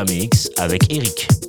Mix avec Eric.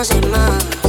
conoce más.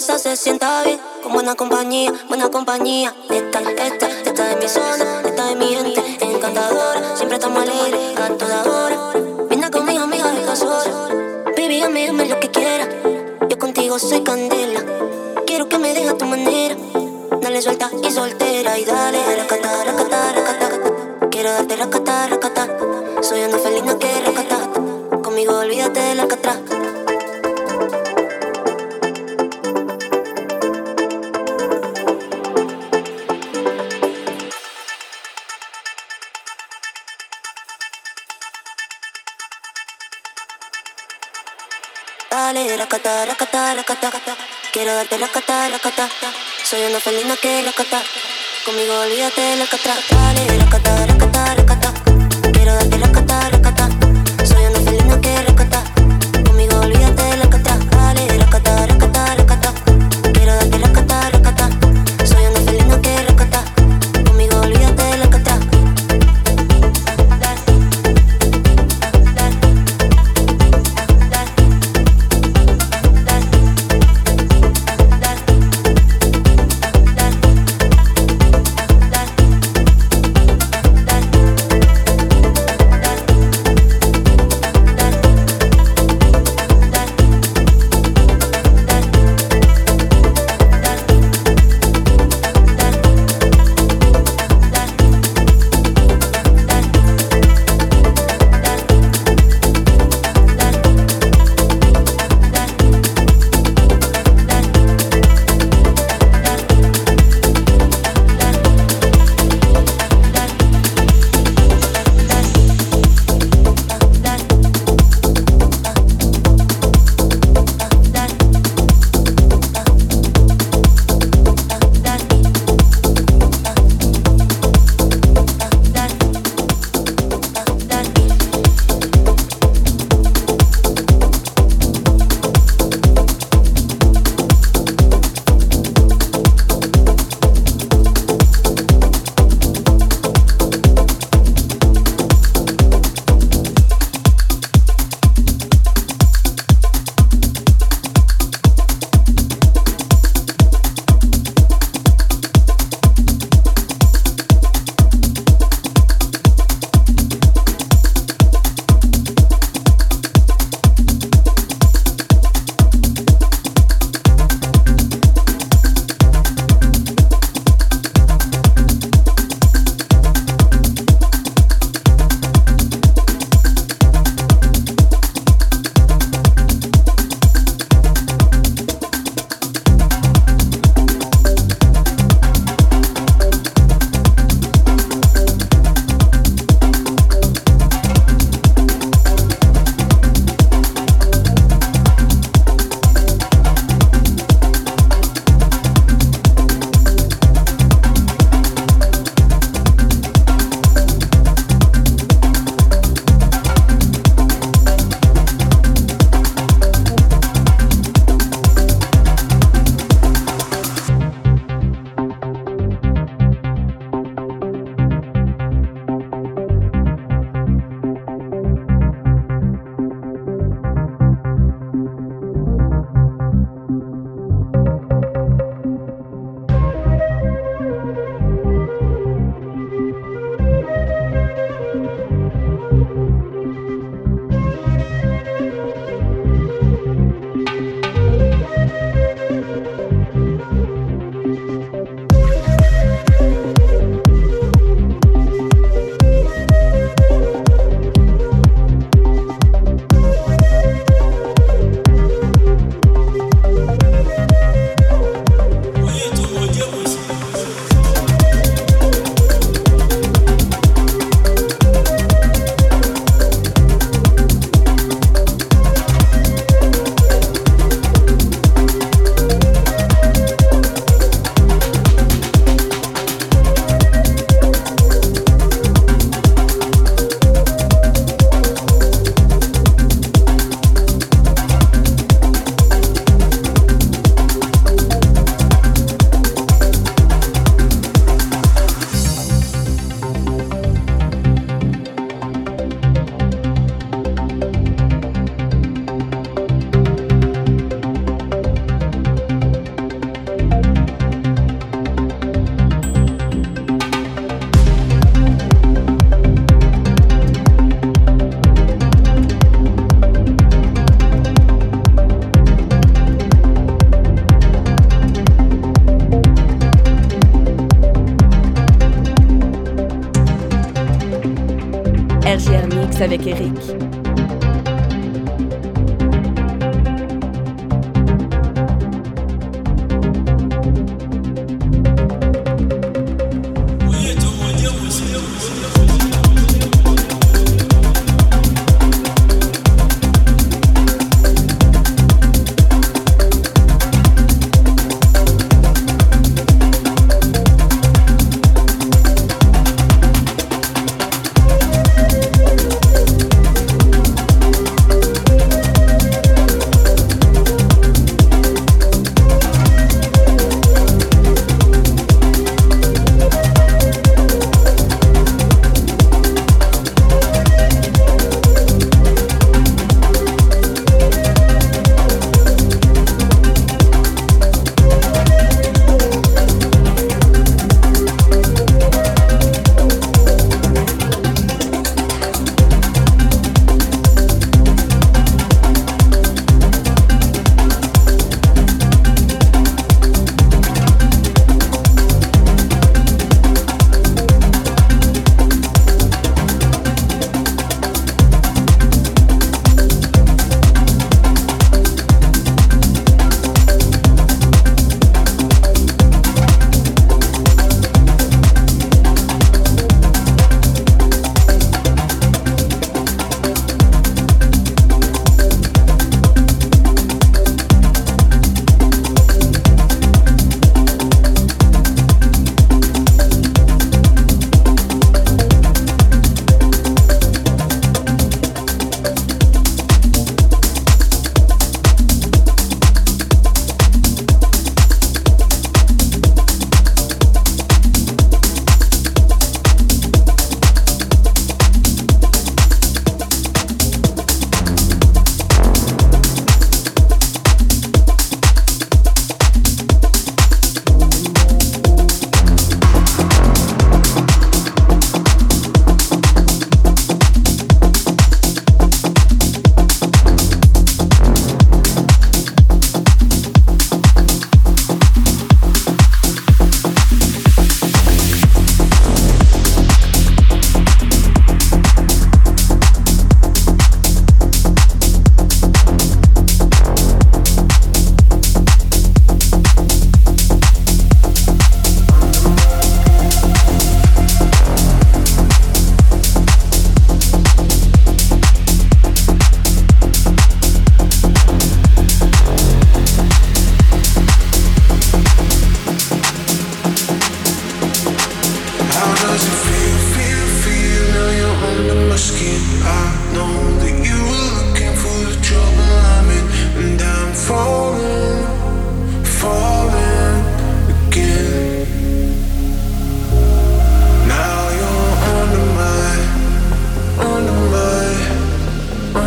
Cerveza se sienta bien, con buena compañía, buena compañía. Esta, esta, esta es mi zona, esta es mi gente, encantadora. Siempre estamos alegres a toda. Quiero darte racata, racata. Soy una felina que racata. Conmigo olvídate la catra. Dale, racata, racata, racata.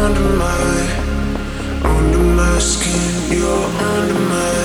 under my, under my skin. You're under my.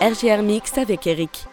RGR Mix avec Eric.